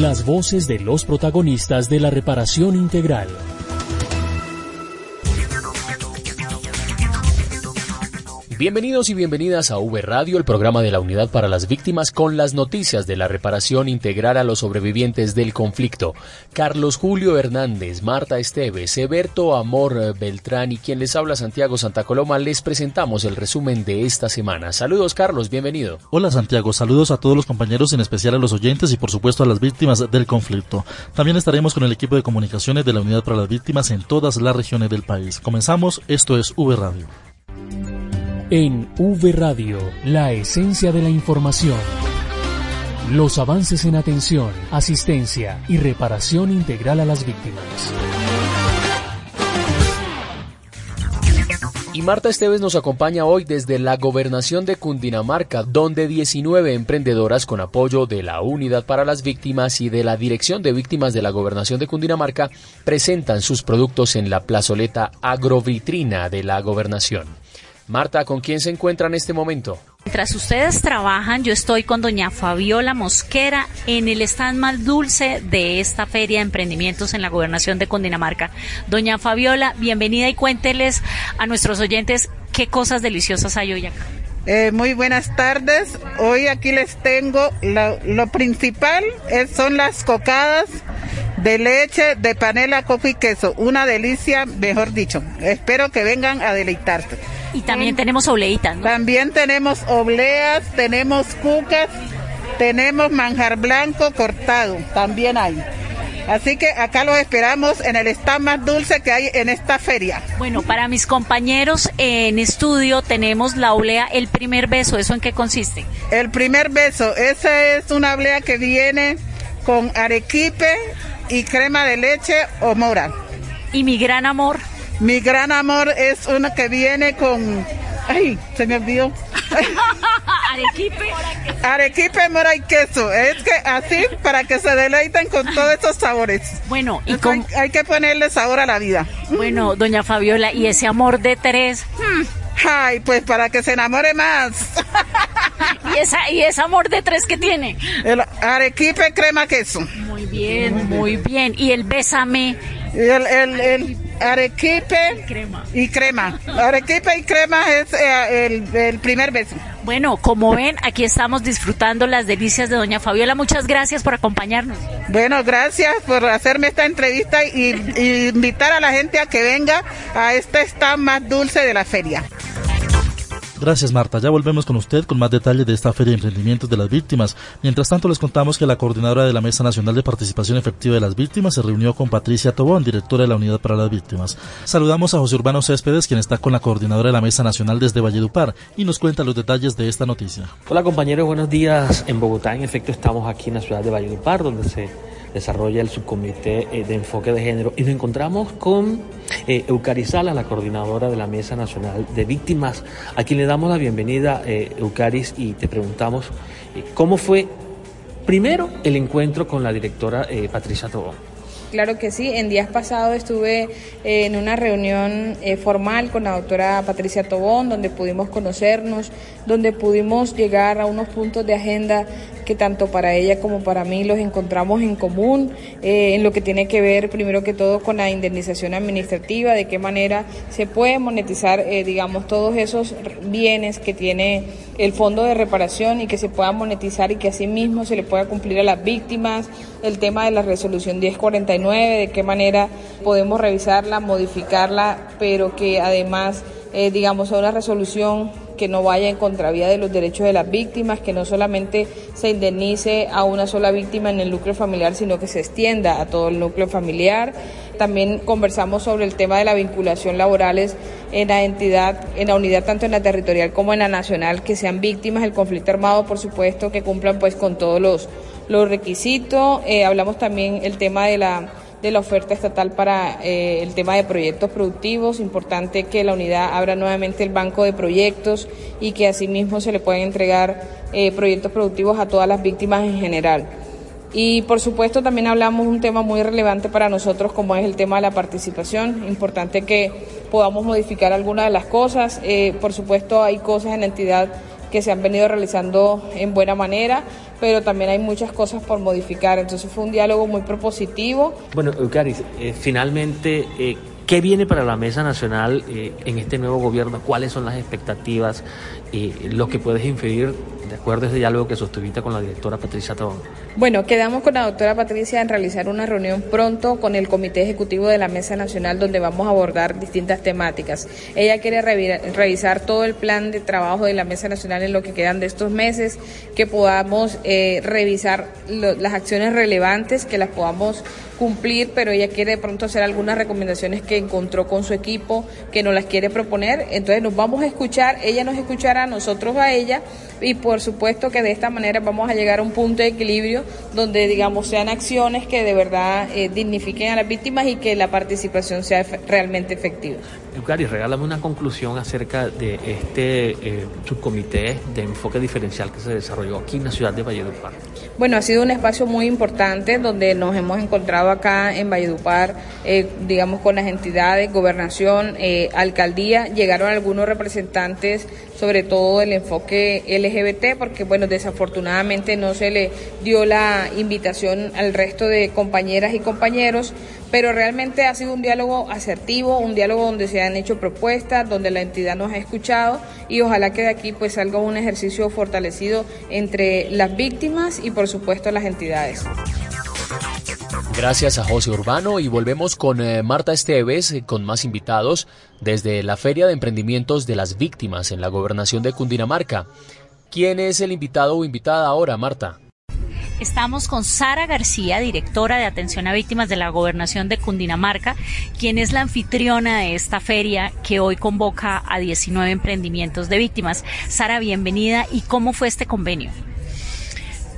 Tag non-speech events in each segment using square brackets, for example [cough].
Las voces de los protagonistas de la reparación integral. Bienvenidos y bienvenidas a V Radio, el programa de la Unidad para las Víctimas, con las noticias de la reparación integral a los sobrevivientes del conflicto. Carlos Julio Hernández, Marta Esteves, Eberto Amor Beltrán y quien les habla Santiago Santa Coloma, les presentamos el resumen de esta semana. Saludos Carlos, bienvenido. Hola Santiago, saludos a todos los compañeros, en especial a los oyentes y por supuesto a las víctimas del conflicto. También estaremos con el equipo de comunicaciones de la Unidad para las Víctimas en todas las regiones del país. Comenzamos, esto es V Radio. En V Radio, la esencia de la información. Los avances en atención, asistencia y reparación integral a las víctimas. Y Marta Esteves nos acompaña hoy desde la gobernación de Cundinamarca, donde 19 emprendedoras con apoyo de la Unidad para las Víctimas y de la Dirección de Víctimas de la Gobernación de Cundinamarca presentan sus productos en la plazoleta agrovitrina de la gobernación. Marta, ¿con quién se encuentra en este momento? Mientras ustedes trabajan, yo estoy con doña Fabiola Mosquera en el stand más dulce de esta feria de emprendimientos en la gobernación de Cundinamarca. Doña Fabiola, bienvenida y cuénteles a nuestros oyentes qué cosas deliciosas hay hoy acá. Eh, muy buenas tardes. Hoy aquí les tengo lo, principal son las cocadas de leche de panela, coco y queso. Una delicia, mejor dicho. Espero que vengan a deleitarse. Y también tenemos obleitas, ¿no? También tenemos obleas, tenemos cucas, tenemos manjar blanco cortado, también hay. Así que acá los esperamos en el stand más dulce que hay en esta feria. Bueno, para mis compañeros en estudio tenemos la oblea El Primer Beso. ¿Eso en qué consiste? El Primer Beso, esa es una oblea que viene con arequipe y crema de leche o mora. ¿Y mi gran amor? Mi gran amor es una que viene con... Ay, se me olvidó. [laughs] Arequipe. Arequipe, mora y queso. Es que así para que se deleiten con todos estos sabores. Bueno, y hay, que ponerle sabor a la vida. Bueno, doña Fabiola, ¿y ese amor de tres? Hmm. Ay, pues para que se enamore más. [laughs] ¿Y, esa, ¿Y ese amor de tres que tiene? El arequipe, crema, queso. Muy bien, muy bien. ¿Y el bésame? El, el, el arequipe y crema. Arequipe y crema es eh, el, el, primer beso. Bueno, como ven, aquí estamos disfrutando las delicias de Doña Fabiola. Muchas gracias por acompañarnos. Bueno, gracias por hacerme esta entrevista y, y invitar a la gente a que venga a este stand más dulce de la feria. Gracias Marta, ya volvemos con usted con más detalles de esta Feria de Emprendimientos de las Víctimas. Mientras tanto les contamos que la coordinadora de la Mesa Nacional de Participación Efectiva de las Víctimas se reunió con Patricia Tobón, directora de la Unidad para las Víctimas. Saludamos a José Urbano Céspedes, quien está con la coordinadora de la Mesa Nacional desde Valledupar y nos cuenta los detalles de esta noticia. Hola compañeros, buenos días. En Bogotá, en efecto, estamos aquí en la ciudad de Valledupar, donde se desarrolla el subcomité eh, de enfoque de género y nos encontramos con eh, Eucarizala, la coordinadora de la Mesa Nacional de Víctimas, a quien le damos la bienvenida, eh, Eucaris, y te preguntamos eh, cómo fue primero el encuentro con la directora Patricia Tobón. Claro que sí. En días pasados estuve en una reunión formal con la doctora Patricia Tobón, donde pudimos conocernos, donde pudimos llegar a unos puntos de agenda que tanto para ella como para mí los encontramos en común eh, en lo que tiene que ver primero que todo con la indemnización administrativa, de qué manera se puede monetizar, eh, digamos, todos esos bienes que tiene el fondo de reparación y que se pueda monetizar y que asimismo se le pueda cumplir a las víctimas, el tema de la resolución 1049, de qué manera podemos revisarla, modificarla, pero que además, eh, digamos, sea una resolución que no vaya en contravía de los derechos de las víctimas, que no solamente se indemnice a una sola víctima en el núcleo familiar, sino que se extienda a todo el núcleo familiar. También conversamos sobre el tema de la vinculación laborales en la entidad, en la unidad tanto en la territorial como en la nacional, que sean víctimas del conflicto armado, por supuesto, que cumplan pues con todos los, los requisitos. Eh, hablamos también el tema de la de la oferta estatal para eh, el tema de proyectos productivos. Importante que la unidad abra nuevamente el banco de proyectos y que asimismo se le puedan entregar eh, proyectos productivos a todas las víctimas en general. Y por supuesto también hablamos un tema muy relevante para nosotros como es el tema de la participación. Importante que podamos modificar algunas de las cosas. Por supuesto hay cosas en la entidad que se han venido realizando en buena manera, pero también hay muchas cosas por modificar. Entonces fue un diálogo muy propositivo. Bueno, Eucaris, eh, finalmente, eh, ¿qué viene para la Mesa Nacional eh, en este nuevo gobierno? ¿Cuáles son las expectativas? lo que puedes inferir de acuerdo a ese diálogo que sostuviste con la directora Patricia Tabón. Bueno, quedamos con la doctora Patricia en realizar una reunión pronto con el Comité Ejecutivo de la Mesa Nacional donde vamos a abordar distintas temáticas. Ella quiere revisar todo el plan de trabajo de la Mesa Nacional en lo que quedan de estos meses, que podamos eh, revisar las acciones relevantes, que las podamos cumplir, pero ella quiere de pronto hacer algunas recomendaciones que encontró con su equipo, que nos las quiere proponer. Entonces nos vamos a escuchar, ella nos escuchará, nosotros a ella y por supuesto que de esta manera vamos a llegar a un punto de equilibrio donde digamos sean acciones que de verdad eh, dignifiquen a las víctimas y que la participación sea realmente efectiva. Eucari, regálame una conclusión acerca de este eh, subcomité de enfoque diferencial que se desarrolló aquí en la ciudad de Valledupar. Bueno, ha sido un espacio muy importante donde nos hemos encontrado acá en Valledupar, eh, digamos, con las entidades, gobernación, alcaldía, llegaron algunos representantes, sobre todo del enfoque LGBT, porque bueno, desafortunadamente no se le dio la invitación al resto de compañeras y compañeros, pero realmente ha sido un diálogo asertivo, un diálogo donde se han hecho propuestas, donde la entidad nos ha escuchado y ojalá que de aquí pues salga un ejercicio fortalecido entre las víctimas y por supuesto las entidades. Gracias a José Urbano y volvemos con eh, Marta Esteves eh, con más invitados desde la Feria de Emprendimientos de las Víctimas en la Gobernación de Cundinamarca. ¿Quién es el invitado o invitada ahora, Marta? Estamos con Sara García, directora de atención a víctimas de la gobernación de Cundinamarca, quien es la anfitriona de esta feria que hoy convoca a 19 emprendimientos de víctimas. Sara, bienvenida. ¿Y cómo fue este convenio?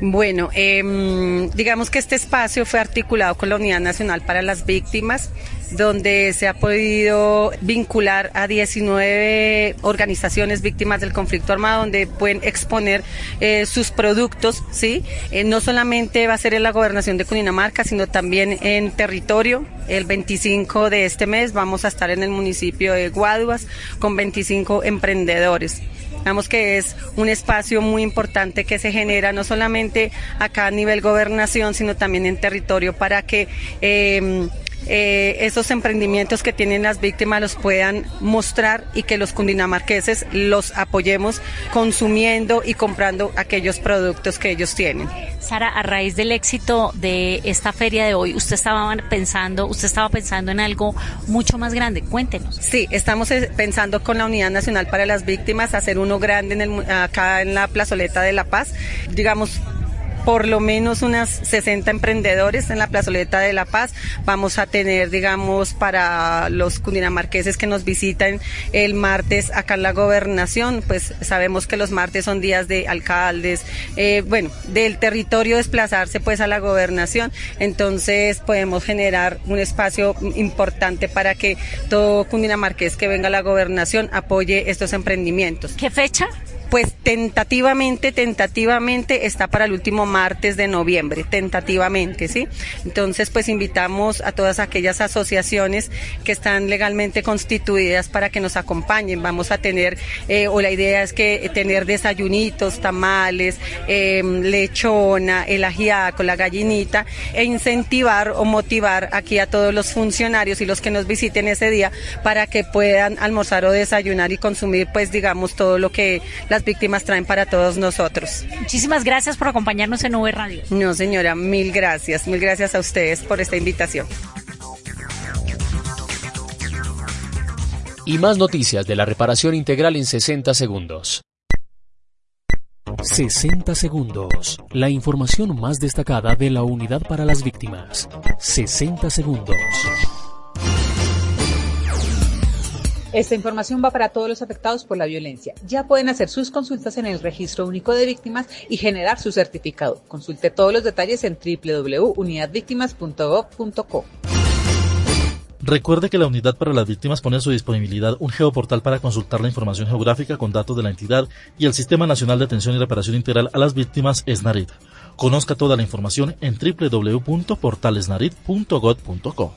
Bueno, eh, digamos que este espacio fue articulado con la Unidad Nacional para las Víctimas, donde se ha podido vincular a 19 organizaciones víctimas del conflicto armado, donde pueden exponer eh, sus productos, ¿sí? Eh, no solamente va a ser en la gobernación de Cundinamarca, sino también en territorio. El 25 de este mes vamos a estar en el municipio de Guaduas con 25 emprendedores. Digamos que es un espacio muy importante que se genera no solamente acá a nivel gobernación, sino también en territorio para que eh, eh, esos emprendimientos que tienen las víctimas los puedan mostrar y que los cundinamarqueses los apoyemos consumiendo y comprando aquellos productos que ellos tienen. Sara, a raíz del éxito de esta feria de hoy, usted estaba pensando, usted estaba pensando en algo mucho más grande. Cuéntenos. Sí, estamos eh, pensando con la Unidad Nacional para las Víctimas hacer uno grande en el, acá en la plazoleta de La Paz. Digamos, por lo menos unas 60 emprendedores en la plazoleta de La Paz. Vamos a tener, digamos, para los cundinamarqueses que nos visitan el martes acá en la gobernación, pues sabemos que los martes son días de alcaldes, eh, bueno, del territorio desplazarse pues a la gobernación, entonces podemos generar un espacio importante para que todo cundinamarqués que venga a la gobernación apoye estos emprendimientos. ¿Qué fecha? Pues tentativamente, tentativamente está para el último martes de noviembre, tentativamente, ¿sí? Entonces, pues invitamos a todas aquellas asociaciones que están legalmente constituidas para que nos acompañen. Vamos a tener, eh, o la idea es que tener desayunitos, tamales, em, lechona, el ajiaco, la gallinita, e incentivar o motivar aquí a todos los funcionarios y los que nos visiten ese día para que puedan almorzar o desayunar y consumir, pues digamos, todo lo que las víctimas traen para todos nosotros. Muchísimas gracias por acompañarnos en V Radio. No, señora, mil gracias. Mil gracias a ustedes por esta invitación. Y más noticias de la reparación integral en 60 segundos. 60 segundos. La información más destacada de la unidad para las víctimas. 60 segundos. Esta información va para todos los afectados por la violencia. Ya pueden hacer sus consultas en el Registro Único de Víctimas y generar su certificado. Consulte todos los detalles en www.unidadvictimas.gov.co. Recuerde que la Unidad para las Víctimas pone a su disponibilidad un geoportal para consultar la información geográfica con datos de la entidad y el Sistema Nacional de Atención y Reparación Integral a las Víctimas SNARIT. Conozca toda la información en www.portalesnarit.gov.co.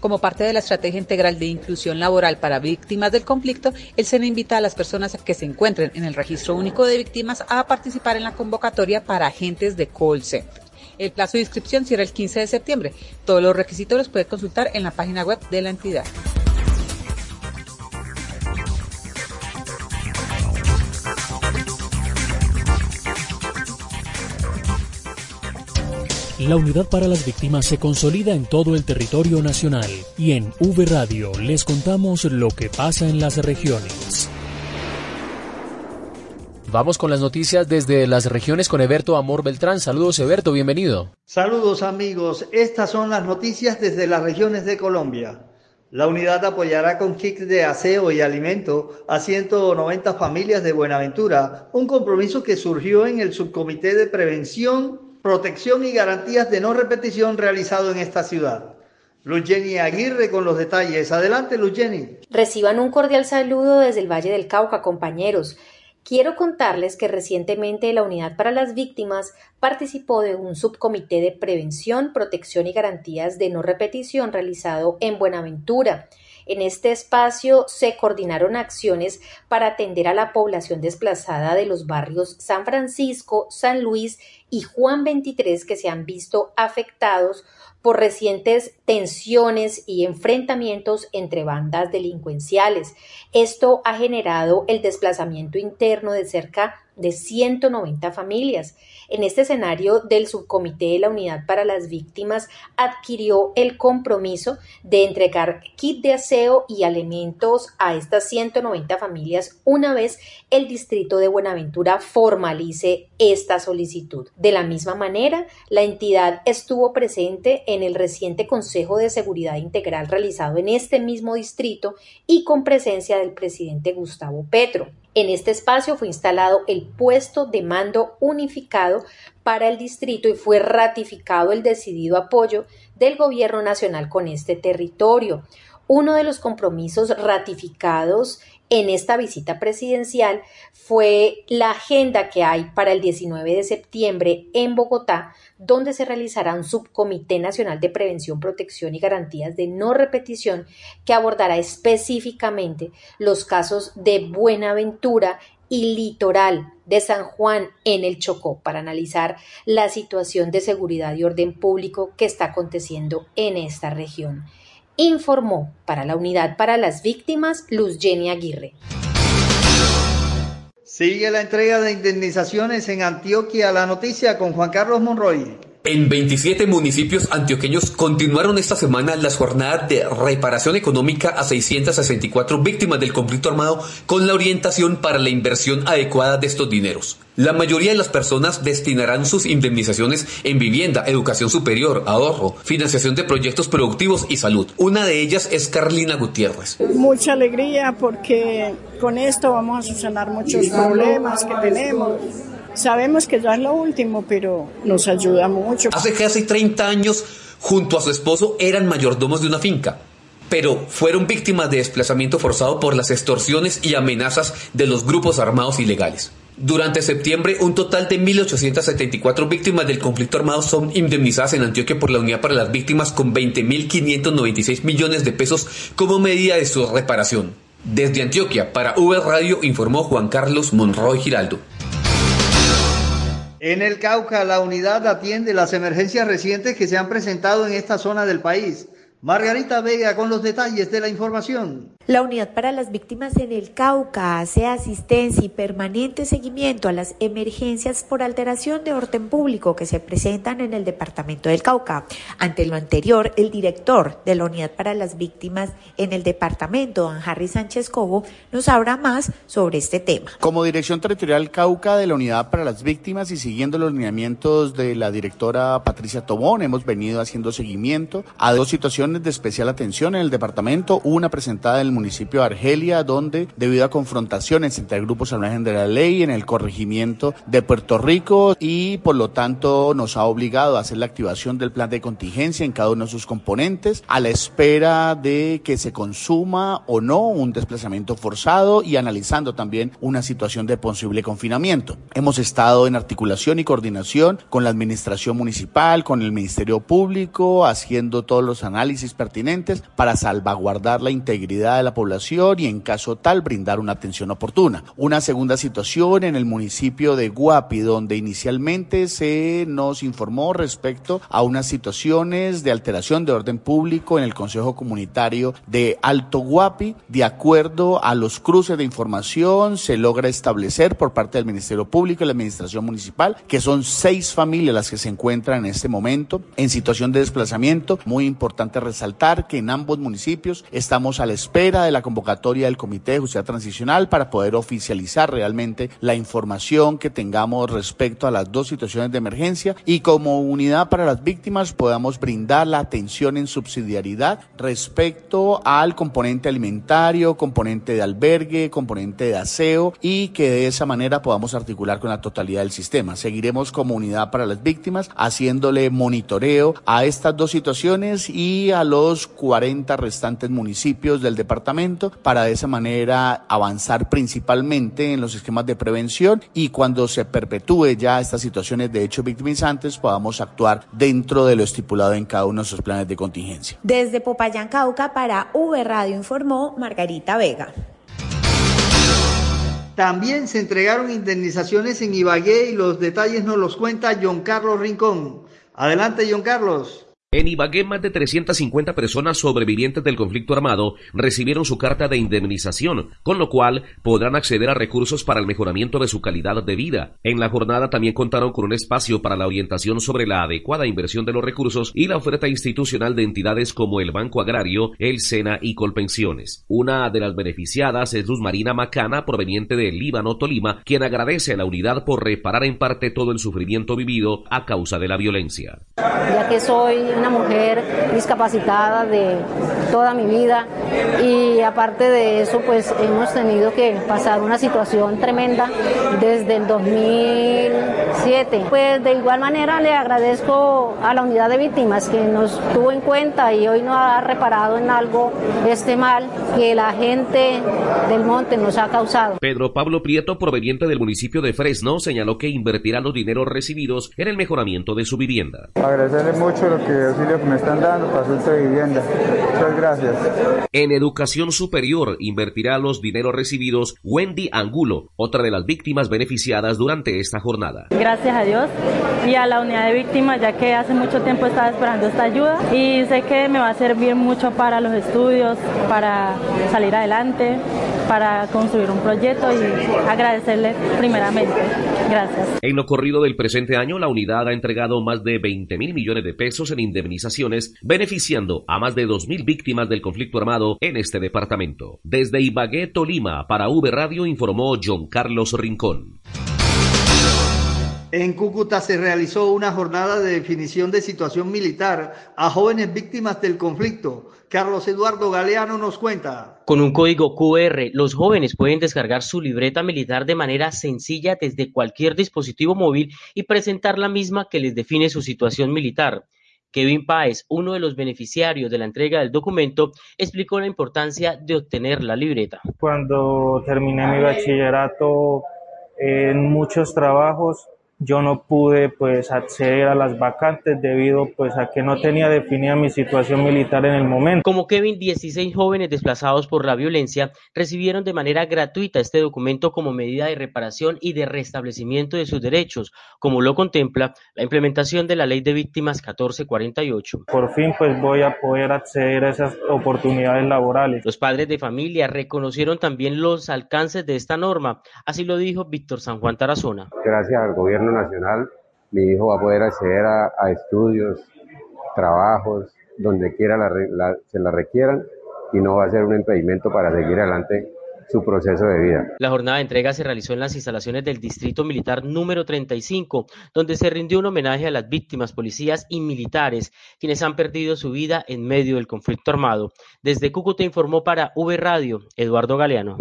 Como parte de la estrategia integral de inclusión laboral para víctimas del conflicto, el SENA invita a las personas que se encuentren en el registro único de víctimas a participar en la convocatoria para agentes de call center. El plazo de inscripción cierra el 15 de septiembre. Todos los requisitos los puede consultar en la página web de la entidad. La unidad para las víctimas se consolida en todo el territorio nacional y en V Radio les contamos lo que pasa en las regiones. Vamos con las noticias desde las regiones con Eberto Amor Beltrán. Saludos Eberto, bienvenido. Saludos amigos, estas son las noticias desde las regiones de Colombia. La unidad apoyará con kits de aseo y alimento a 190 familias de Buenaventura, un compromiso que surgió en el subcomité de prevención protección y garantías de no repetición realizado en esta ciudad. Luz Aguirre con los detalles. Adelante, Luz Reciban un cordial saludo desde el Valle del Cauca, compañeros. Quiero contarles que recientemente la Unidad para las Víctimas participó de un subcomité de prevención, protección y garantías de no repetición realizado en Buenaventura. En este espacio se coordinaron acciones para atender a la población desplazada de los barrios San Francisco, San Luis y Juan 23 que se han visto afectados por recientes tensiones y enfrentamientos entre bandas delincuenciales. Esto ha generado el desplazamiento interno de cerca de 190 familias. En este escenario del subcomité de la Unidad para las Víctimas adquirió el compromiso de entregar kit de aseo y alimentos a estas 190 familias una vez el distrito de Buenaventura formalice esta solicitud. De la misma manera, la entidad estuvo presente en el reciente Consejo de Seguridad Integral realizado en este mismo distrito y con presencia del presidente Gustavo Petro. En este espacio fue instalado el puesto de mando unificado para el distrito y fue ratificado el decidido apoyo del Gobierno Nacional con este territorio. Uno de los compromisos ratificados en esta visita presidencial fue la agenda que hay para el 19 de septiembre en Bogotá, donde se realizará un subcomité nacional de prevención, protección y garantías de no repetición que abordará específicamente los casos de Buenaventura y Litoral de San Juan en el Chocó para analizar la situación de seguridad y orden público que está aconteciendo en esta región informó para la Unidad para las Víctimas Luz Jenny Aguirre. Sigue la entrega de indemnizaciones en Antioquia. La noticia con Juan Carlos Monroy. En 27 municipios antioqueños continuaron esta semana las jornadas de reparación económica a 664 víctimas del conflicto armado con la orientación para la inversión adecuada de estos dineros. La mayoría de las personas destinarán sus indemnizaciones en vivienda, educación superior, ahorro, financiación de proyectos productivos y salud. Una de ellas es Carlina Gutiérrez. Mucha alegría porque con esto vamos a solucionar muchos problemas que tenemos Sabemos que ya es lo último, pero nos ayuda mucho. Hace casi 30 años, junto a su esposo, eran mayordomos de una finca pero fueron víctimas de desplazamiento forzado por las extorsiones y amenazas de los grupos armados ilegales. Durante septiembre, un total de 1.874 víctimas del conflicto armado son indemnizadas en Antioquia por la Unidad para las Víctimas con 20.596 millones de pesos como medida de su reparación. Desde Antioquia, para V Radio, informó Juan Carlos Monroy Giraldo. En el Cauca, la unidad atiende las emergencias recientes que se han presentado en esta zona del país. Margarita Vega con los detalles de la información. La Unidad para las Víctimas en el Cauca hace asistencia y permanente seguimiento a las emergencias por alteración de orden público que se presentan en el departamento del Cauca. Ante lo anterior, el director de la Unidad para las Víctimas en el departamento, don Harry Sánchez Cobo, nos habla más sobre este tema. Como Dirección Territorial Cauca de la Unidad para las Víctimas y siguiendo los lineamientos de la directora Patricia Tobón, hemos venido haciendo seguimiento a dos situaciones de especial atención en el departamento, una presentada en el municipio de Argelia, donde debido a confrontaciones entre grupos al margen de la ley en el corregimiento de Puerto Rico y por lo tanto nos ha obligado a hacer la activación del plan de contingencia en cada uno de sus componentes a la espera de que se consuma o no un desplazamiento forzado y analizando también una situación de posible confinamiento. Hemos estado en articulación y coordinación con la administración municipal, con el Ministerio Público, haciendo todos los análisis pertinentes para salvaguardar la integridad de la población y en caso tal brindar una atención oportuna. Una segunda situación en el municipio de Guapi, donde inicialmente se nos informó respecto a unas situaciones de alteración de orden público en el Consejo Comunitario de Alto Guapi. De acuerdo a los cruces de información, se logra establecer por parte del Ministerio Público y la Administración Municipal que son seis familias las que se encuentran en este momento en situación de desplazamiento. Muy importante resaltar que en ambos municipios estamos a la espera de la convocatoria del Comité de Justicia Transicional para poder oficializar realmente la información que tengamos respecto a las dos situaciones de emergencia y como unidad para las víctimas podamos brindar la atención en subsidiariedad respecto al componente alimentario, componente de albergue, componente de aseo y que de esa manera podamos articular con la totalidad del sistema. Seguiremos como unidad para las víctimas haciéndole monitoreo a estas dos situaciones y a los 40 restantes municipios del departamento para de esa manera avanzar principalmente en los esquemas de prevención y cuando se perpetúe ya estas situaciones de hechos victimizantes podamos actuar dentro de lo estipulado en cada uno de sus planes de contingencia. Desde Popayán, Cauca, para V Radio informó Margarita Vega. También se entregaron indemnizaciones en Ibagué y los detalles nos los cuenta John Carlos Rincón. Adelante, John Carlos. En Ibagué, más de 350 personas sobrevivientes del conflicto armado recibieron su carta de indemnización, con lo cual podrán acceder a recursos para el mejoramiento de su calidad de vida. En la jornada también contaron con un espacio para la orientación sobre la adecuada inversión de los recursos y la oferta institucional de entidades como el Banco Agrario, el SENA y Colpensiones. Una de las beneficiadas es Luz Marina Macana, proveniente del Líbano, Tolima, quien agradece a la unidad por reparar en parte todo el sufrimiento vivido a causa de la violencia. Ya que soy una mujer discapacitada de toda mi vida y aparte de eso pues hemos tenido que pasar una situación tremenda desde el 2007. Pues de igual manera le agradezco a la unidad de víctimas que nos tuvo en cuenta y hoy nos ha reparado en algo este mal que la gente del monte nos ha causado. Pedro Pablo Prieto, proveniente del municipio de Fresno, señaló que invertirá los dineros recibidos en el mejoramiento de su vivienda. Agradecerle mucho lo que auxilio que me están dando para asunto de vivienda. Muchas gracias. En educación superior invertirá los dineros recibidos Wendy Angulo, otra de las víctimas beneficiadas durante esta jornada. Gracias a Dios y a la unidad de víctimas, ya que hace mucho tiempo estaba esperando esta ayuda y sé que me va a servir mucho para los estudios, para salir adelante, para construir un proyecto y agradecerle primeramente. Gracias. En lo corrido del presente año, la unidad ha entregado más de 20 mil millones de pesos en indemnizaciones, beneficiando a más de 2.000 víctimas del conflicto armado en este departamento. Desde Ibagué, Tolima, para V Radio informó John Carlos Rincón. En Cúcuta se realizó una jornada de definición de situación militar a jóvenes víctimas del conflicto. Carlos Eduardo Galeano nos cuenta. Con un código QR, los jóvenes pueden descargar su libreta militar de manera sencilla desde cualquier dispositivo móvil y presentar la misma que les define su situación militar. Kevin Páez, uno de los beneficiarios de la entrega del documento, explicó la importancia de obtener la libreta. Cuando terminé mi bachillerato en muchos trabajos yo no pude pues acceder a las vacantes debido pues a que no tenía definida mi situación militar en el momento. Como Kevin, 16 jóvenes desplazados por la violencia recibieron de manera gratuita este documento como medida de reparación y de restablecimiento de sus derechos, como lo contempla la implementación de la Ley de Víctimas 1448. Por fin pues voy a poder acceder a esas oportunidades laborales. Los padres de familia reconocieron también los alcances de esta norma, así lo dijo Víctor San Juan Tarazona. Gracias al gobierno nacional, mi hijo va a poder acceder a, estudios, trabajos, donde quiera se la requieran y no va a ser un impedimento para seguir adelante su proceso de vida. La jornada de entrega se realizó en las instalaciones del Distrito Militar número 35, donde se rindió un homenaje a las víctimas, policías y militares, quienes han perdido su vida en medio del conflicto armado. Desde Cúcuta informó para V Radio Eduardo Galeano.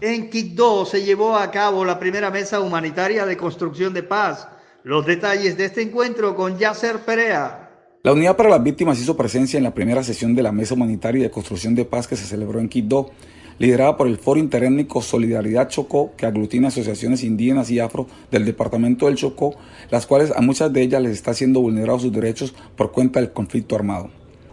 En Quito se llevó a cabo la primera mesa humanitaria de construcción de paz. Los detalles de este encuentro con Yasser Perea. La Unidad para las Víctimas hizo presencia en la primera sesión de la Mesa Humanitaria de Construcción de Paz que se celebró en Quito, liderada por el Foro Interétnico Solidaridad Chocó, que aglutina asociaciones indígenas y afro del departamento del Chocó, las cuales a muchas de ellas les está siendo vulnerados sus derechos por cuenta del conflicto armado.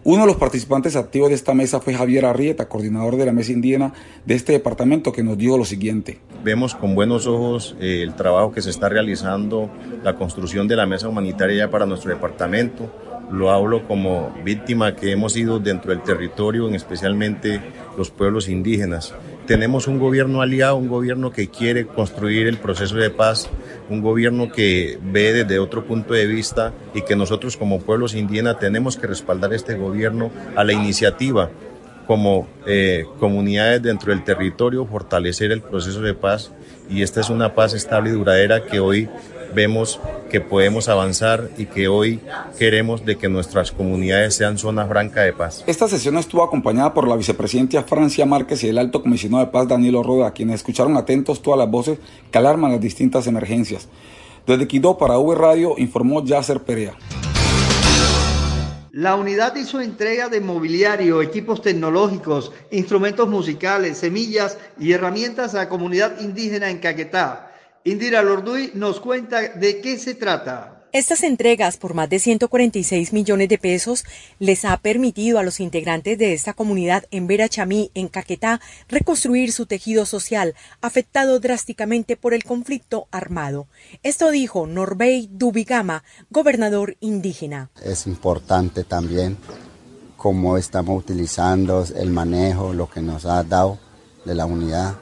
Uno de los participantes activos de esta mesa fue Javier Arrieta, coordinador de la mesa indígena de este departamento, que nos dijo lo siguiente. Vemos con buenos ojos eh, el trabajo que se está realizando, la construcción de la mesa humanitaria para nuestro departamento, lo hablo como víctima que hemos sido dentro del territorio, especialmente los pueblos indígenas. Tenemos un gobierno aliado, un gobierno que quiere construir el proceso de paz, un gobierno que ve desde otro punto de vista y que nosotros como pueblos indígenas tenemos que respaldar este gobierno a la iniciativa como eh, comunidades dentro del territorio, fortalecer el proceso de paz y esta es una paz estable y duradera que hoy vemos que podemos avanzar y que hoy queremos de que nuestras comunidades sean zona franca de paz. Esta sesión estuvo acompañada por la vicepresidenta Francia Márquez y el alto comisionado de paz Danilo Roda, quienes escucharon atentos todas las voces que alarman las distintas emergencias. Desde Quito para V Radio informó Yasser Perea. La unidad hizo entrega de mobiliario, equipos tecnológicos, instrumentos musicales, semillas y herramientas a la comunidad indígena en Caquetá. Indira Lorduy nos cuenta de qué se trata. Estas entregas por más de 146 millones de pesos les ha permitido a los integrantes de esta comunidad en Verachamí, en Caquetá, reconstruir su tejido social afectado drásticamente por el conflicto armado. Esto dijo Norbey Dubigama, gobernador indígena. Es importante también cómo estamos utilizando el manejo, lo que nos ha dado de la unidad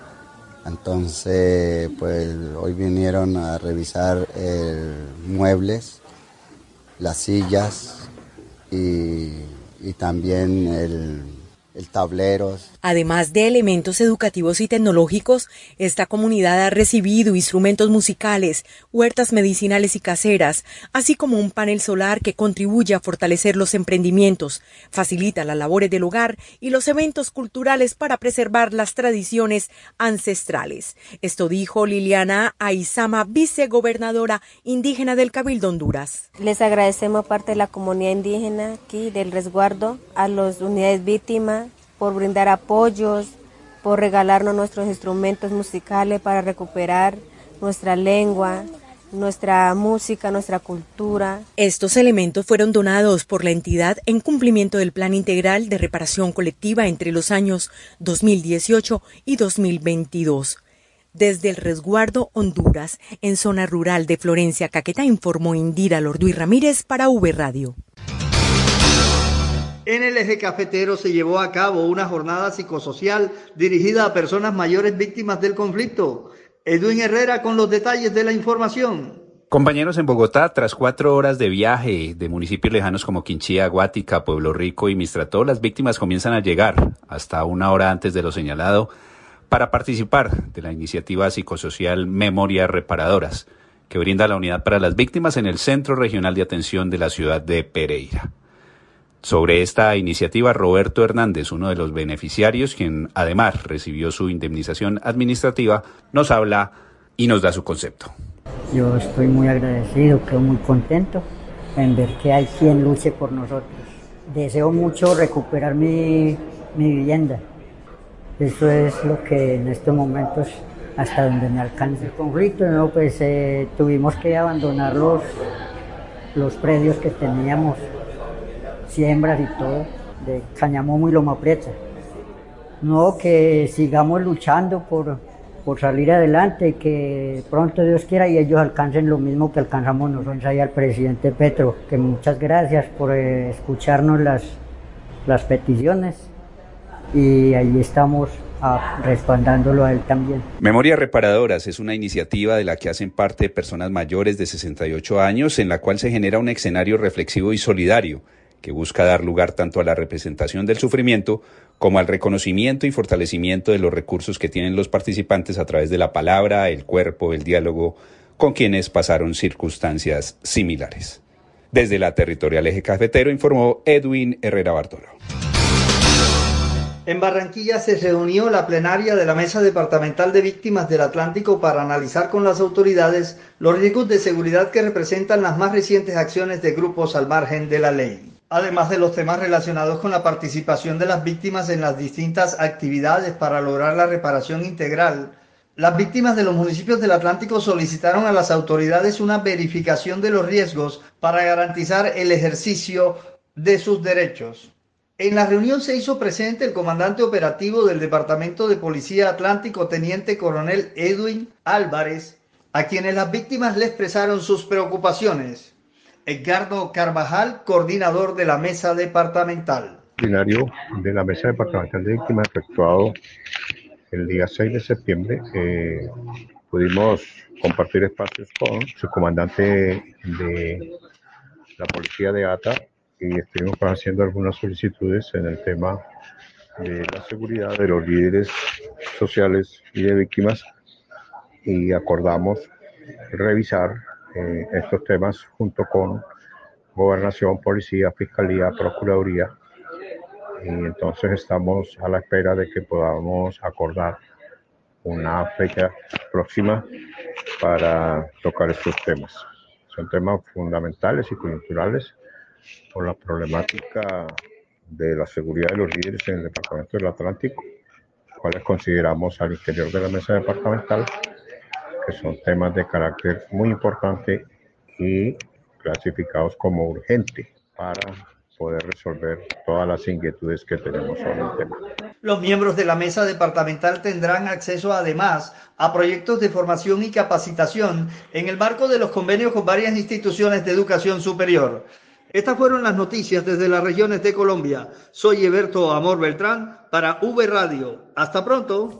entonces, pues hoy vinieron a revisar eh, muebles, las sillas y, y también el, el tableros. Además de elementos educativos y tecnológicos, esta comunidad ha recibido instrumentos musicales, huertas medicinales y caseras, así como un panel solar que contribuye a fortalecer los emprendimientos, facilita las labores del hogar y los eventos culturales para preservar las tradiciones ancestrales. Esto dijo Liliana Aizama, vicegobernadora indígena del Cabildo Honduras. Les agradecemos parte de la comunidad indígena aquí del resguardo a las unidades víctimas por brindar apoyos, por regalarnos nuestros instrumentos musicales para recuperar nuestra lengua, nuestra música, nuestra cultura. Estos elementos fueron donados por la entidad en cumplimiento del Plan Integral de Reparación Colectiva entre los años 2018 y 2022. Desde el resguardo Honduras, en zona rural de Florencia, Caquetá, informó Indira Lorduy Ramírez para V Radio. En el eje cafetero se llevó a cabo una jornada psicosocial dirigida a personas mayores víctimas del conflicto. Edwin Herrera con los detalles de la información. Compañeros en Bogotá, tras cuatro horas de viaje de municipios lejanos como Quinchía, Guática, Pueblo Rico y Mistrató, las víctimas comienzan a llegar hasta una hora antes de lo señalado para participar de la iniciativa psicosocial Memorias Reparadoras, que brinda la unidad para las víctimas en el Centro Regional de Atención de la ciudad de Pereira. Sobre esta iniciativa, Roberto Hernández, uno de los beneficiarios, quien además recibió su indemnización administrativa, nos habla y nos da su concepto. Yo estoy muy agradecido, quedo muy contento en ver que hay quien luche por nosotros. Deseo mucho recuperar mi, mi vivienda. Eso es lo que en estos momentos, hasta donde me alcanza el conflicto, ¿no? pues eh, tuvimos que abandonar los, los predios que teníamos siembras y todo, de Cañamomo y Loma Prieta. No, que sigamos luchando por, por salir adelante y que pronto Dios quiera y ellos alcancen lo mismo que alcanzamos nosotros ahí al presidente Petro, que muchas gracias por eh, escucharnos las, las peticiones y ahí estamos ah, respaldándolo a él también. Memorias Reparadoras es una iniciativa de la que hacen parte personas mayores de 68 años en la cual se genera un escenario reflexivo y solidario que busca dar lugar tanto a la representación del sufrimiento como al reconocimiento y fortalecimiento de los recursos que tienen los participantes a través de la palabra, el cuerpo, el diálogo con quienes pasaron circunstancias similares. Desde la Territorial Eje Cafetero informó Edwin Herrera Bartolo. En Barranquilla se reunió la plenaria de la Mesa Departamental de Víctimas del Atlántico para analizar con las autoridades los riesgos de seguridad que representan las más recientes acciones de grupos al margen de la ley. Además de los temas relacionados con la participación de las víctimas en las distintas actividades para lograr la reparación integral, las víctimas de los municipios del Atlántico solicitaron a las autoridades una verificación de los riesgos para garantizar el ejercicio de sus derechos. En la reunión se hizo presente el comandante operativo del Departamento de Policía Atlántico, Teniente Coronel Edwin Álvarez, a quienes las víctimas le expresaron sus preocupaciones. Edgardo Carvajal, coordinador de la mesa departamental. de la mesa departamental de víctimas efectuado el día 6 de septiembre, eh, pudimos compartir espacios con su comandante de la policía de ATA, y estuvimos haciendo algunas solicitudes en el tema de la seguridad de los líderes sociales y de víctimas y acordamos revisar eh, estos temas junto con gobernación, policía, fiscalía, procuraduría y entonces estamos a la espera de que podamos acordar una fecha próxima para tocar estos temas. Son temas fundamentales y coyunturales por la problemática de la seguridad de los líderes en el Departamento del Atlántico, cuales consideramos al interior de la mesa departamental que son temas de carácter muy importante y clasificados como urgente para poder resolver todas las inquietudes que tenemos sobre el tema. Los miembros de la mesa departamental tendrán acceso además a proyectos de formación y capacitación en el marco de los convenios con varias instituciones de educación superior. Estas fueron las noticias desde las regiones de Colombia. Soy Eberto Amor Beltrán para V Radio. Hasta pronto.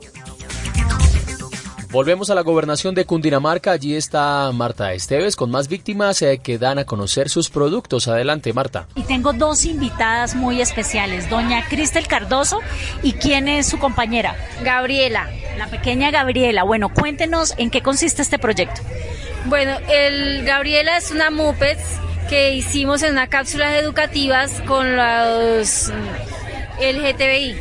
Volvemos a la gobernación de Cundinamarca. Allí está Marta Esteves con más víctimas eh, que dan a conocer sus productos. Adelante, Marta. Y tengo dos invitadas muy especiales, doña Cristel Cardoso y quién es su compañera. Gabriela. La pequeña Gabriela. Bueno, cuéntenos en qué consiste este proyecto. Bueno, el Gabriela es una MUPEX que hicimos en unas cápsulas educativas con los LGTBI.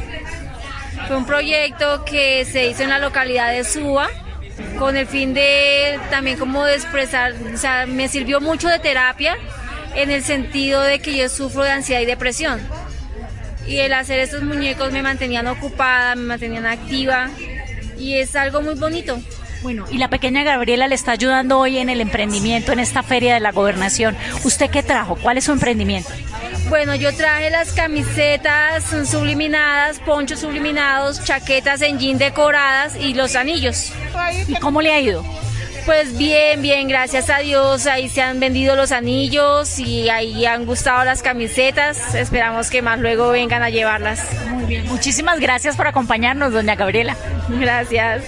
Fue un proyecto que se hizo en la localidad de Suba con el fin de también como de expresar, o sea, me sirvió mucho de terapia en el sentido de que yo sufro de ansiedad y depresión. Y el hacer estos muñecos me mantenían ocupada, me mantenían activa y es algo muy bonito. Bueno, y la pequeña Gabriela le está ayudando hoy en el emprendimiento, en esta feria de la gobernación. ¿Usted qué trajo? ¿Cuál es su emprendimiento? Bueno, yo traje las camisetas subliminadas, ponchos subliminados, chaquetas en jean decoradas y los anillos. ¿Y cómo le ha ido? Pues bien, bien, gracias a Dios. Ahí se han vendido los anillos y ahí han gustado las camisetas. Esperamos que más luego vengan a llevarlas. Muy bien. Muchísimas gracias por acompañarnos, doña Gabriela. Gracias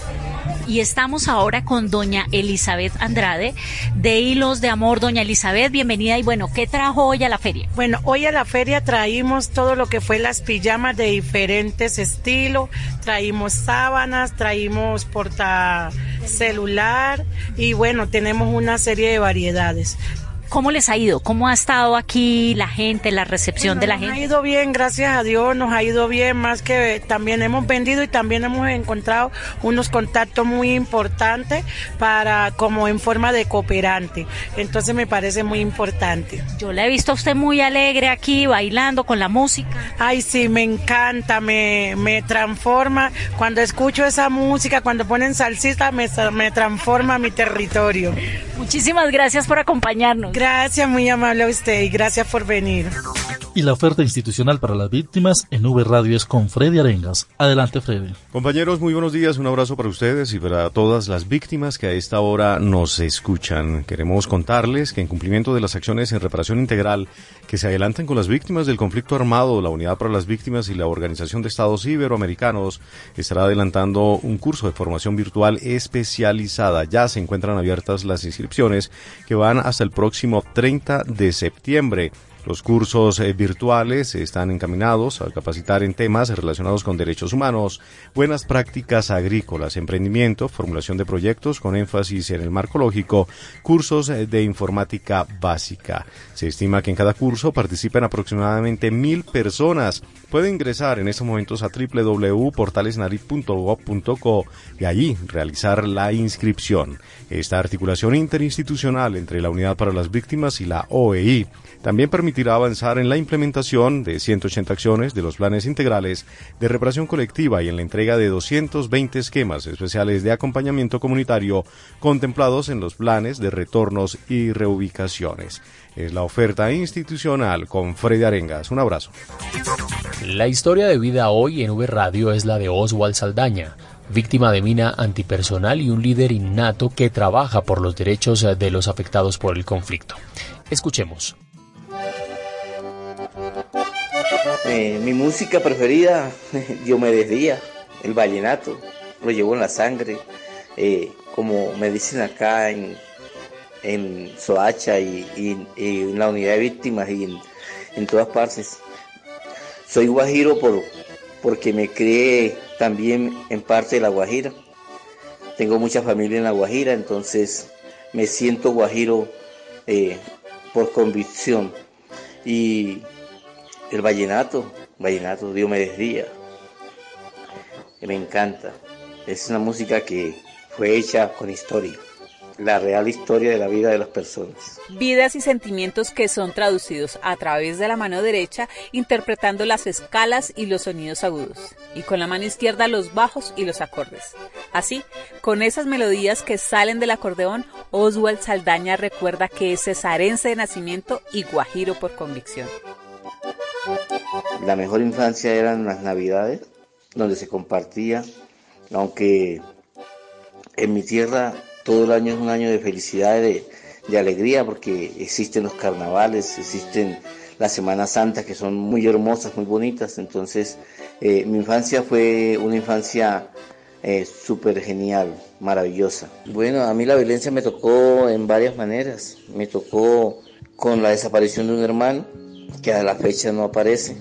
y estamos ahora con doña Elizabeth Andrade de Hilos de Amor. Doña Elizabeth, bienvenida y bueno, ¿qué trajo hoy a la feria? Bueno, hoy a la feria traímos todo lo que fue las pijamas de diferentes estilos, traímos sábanas, traímos porta celular y bueno, tenemos una serie de variedades. ¿Cómo les ha ido? ¿Cómo ha estado aquí la gente, la recepción de la gente? Nos ha ido bien, gracias a Dios, nos ha ido bien, más que también hemos vendido y también hemos encontrado unos contactos muy importantes para como en forma de cooperante. Entonces me parece muy importante. Yo la he visto a usted muy alegre aquí, bailando con la música. Ay, sí, me encanta, me, me transforma. Cuando escucho esa música, cuando ponen salsita, me, me transforma mi territorio. Muchísimas gracias por acompañarnos. Gracias, muy amable a usted y gracias por venir. Y la oferta institucional para las víctimas en V Radio es con Freddy Arengas. Adelante, Freddy. Compañeros, muy buenos días. Un abrazo para ustedes y para todas las víctimas que a esta hora nos escuchan. Queremos contarles que en cumplimiento de las acciones en reparación integral que se adelantan con las víctimas del conflicto armado, la Unidad para las Víctimas y la Organización de Estados Iberoamericanos estará adelantando un curso de formación virtual especializada. Ya se encuentran abiertas las inscripciones que van hasta el próximo 30 de septiembre. Los cursos eh, virtuales están encaminados a capacitar en temas relacionados con derechos humanos, buenas prácticas agrícolas, emprendimiento, formulación de proyectos con énfasis en el marco lógico, cursos eh, de informática básica. Se estima que en cada curso participan aproximadamente mil personas. Puede ingresar en estos momentos a www.portalesnarit.gov.co y allí realizar la inscripción. Esta articulación interinstitucional entre la Unidad para las Víctimas y la OEI también permitirá avanzar en la implementación de 180 acciones de los planes integrales de reparación colectiva y en la entrega de 220 esquemas especiales de acompañamiento comunitario contemplados en los planes de retornos y reubicaciones. Es la oferta institucional con Freddy Arengas. Un abrazo. La historia de vida hoy en V Radio es la de Oswald Saldaña víctima de mina antipersonal y un líder innato que trabaja por los derechos de los afectados por el conflicto. Escuchemos. Eh, mi música preferida, [laughs] Diomedes Díaz, el vallenato, lo llevo en la sangre, eh, como me dicen acá en, en Soacha y, en la unidad de víctimas y en todas partes. Soy guajiro por, porque me crié también en parte de La Guajira. Tengo mucha familia en La Guajira, entonces me siento guajiro eh, por convicción. Y el vallenato, vallenato, Dios me desdía. Me encanta. Es una música que fue hecha con historia la real historia de la vida de las personas. Vidas y sentimientos que son traducidos a través de la mano derecha, interpretando las escalas y los sonidos agudos, y con la mano izquierda los bajos y los acordes. Así, con esas melodías que salen del acordeón, Oswald Saldaña recuerda que es cesarense de nacimiento y guajiro por convicción. La mejor infancia eran las navidades, donde se compartía, aunque en mi tierra todo el año es un año de felicidad, de, de alegría, porque existen los carnavales, existen las Semanas Santas que son muy hermosas, muy bonitas. Entonces, eh, mi infancia fue una infancia eh, súper genial, maravillosa. Bueno, a mí la violencia me tocó en varias maneras. Me tocó con la desaparición de un hermano, que a la fecha no aparece.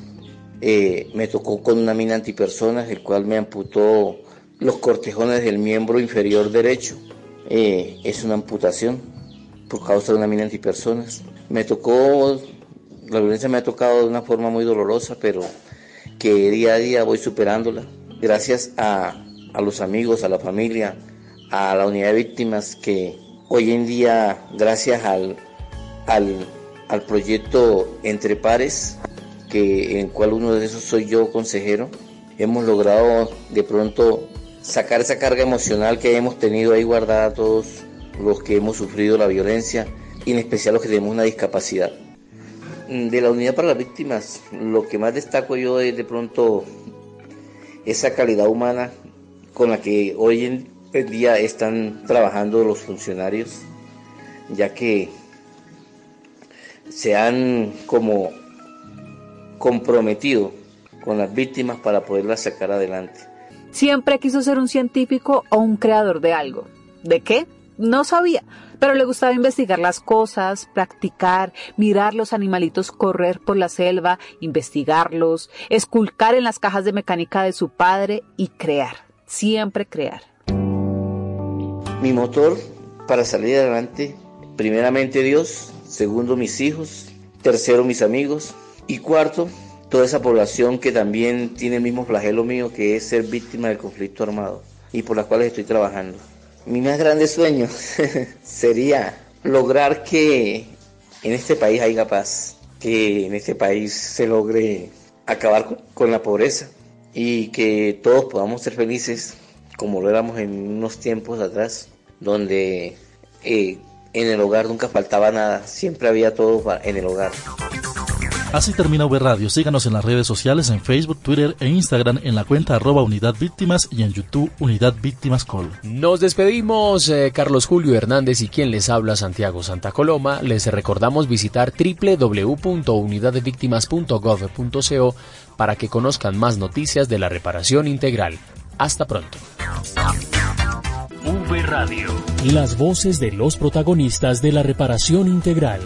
Eh, me tocó con una mina antipersonas, el cual me amputó los cortejones del miembro inferior derecho. Eh, es una amputación por causa de una mina antipersonas. Me tocó, la violencia me ha tocado de una forma muy dolorosa, pero que día a día voy superándola. Gracias a, los amigos, a la familia, a la unidad de víctimas que hoy en día, gracias al, al, al proyecto Entre Pares, que, en cual uno de esos soy yo consejero, hemos logrado de pronto sacar esa carga emocional que hemos tenido ahí guardada todos los que hemos sufrido la violencia y en especial los que tenemos una discapacidad. De la unidad para las víctimas, lo que más destaco yo es de pronto esa calidad humana con la que hoy en día están trabajando los funcionarios, ya que se han como comprometido con las víctimas para poderlas sacar adelante. Siempre quiso ser un científico o un creador de algo. ¿De qué? No sabía, pero le gustaba investigar las cosas, practicar, mirar los animalitos correr por la selva, investigarlos, esculcar en las cajas de mecánica de su padre y crear, siempre crear. Mi motor para salir adelante, primeramente Dios, segundo mis hijos, tercero mis amigos y cuarto toda esa población que también tiene el mismo flagelo mío que es ser víctima del conflicto armado y por las cuales estoy trabajando. Mi más grande sueño [laughs] sería lograr que en este país haya paz, que en este país se logre acabar con la pobreza y que todos podamos ser felices como lo éramos en unos tiempos atrás, donde eh, en el hogar nunca faltaba nada, siempre había todo en el hogar. Así termina V Radio. Síganos en las redes sociales en Facebook, Twitter e Instagram en la cuenta arroba Unidad Víctimas y en YouTube Unidad Víctimas Col. Nos despedimos, eh, Carlos Julio Hernández y quien les habla Santiago Santa Coloma. Les recordamos visitar www.unidadevictimas.gov.co para que conozcan más noticias de la reparación integral. Hasta pronto. V Radio. Las voces de los protagonistas de la reparación integral.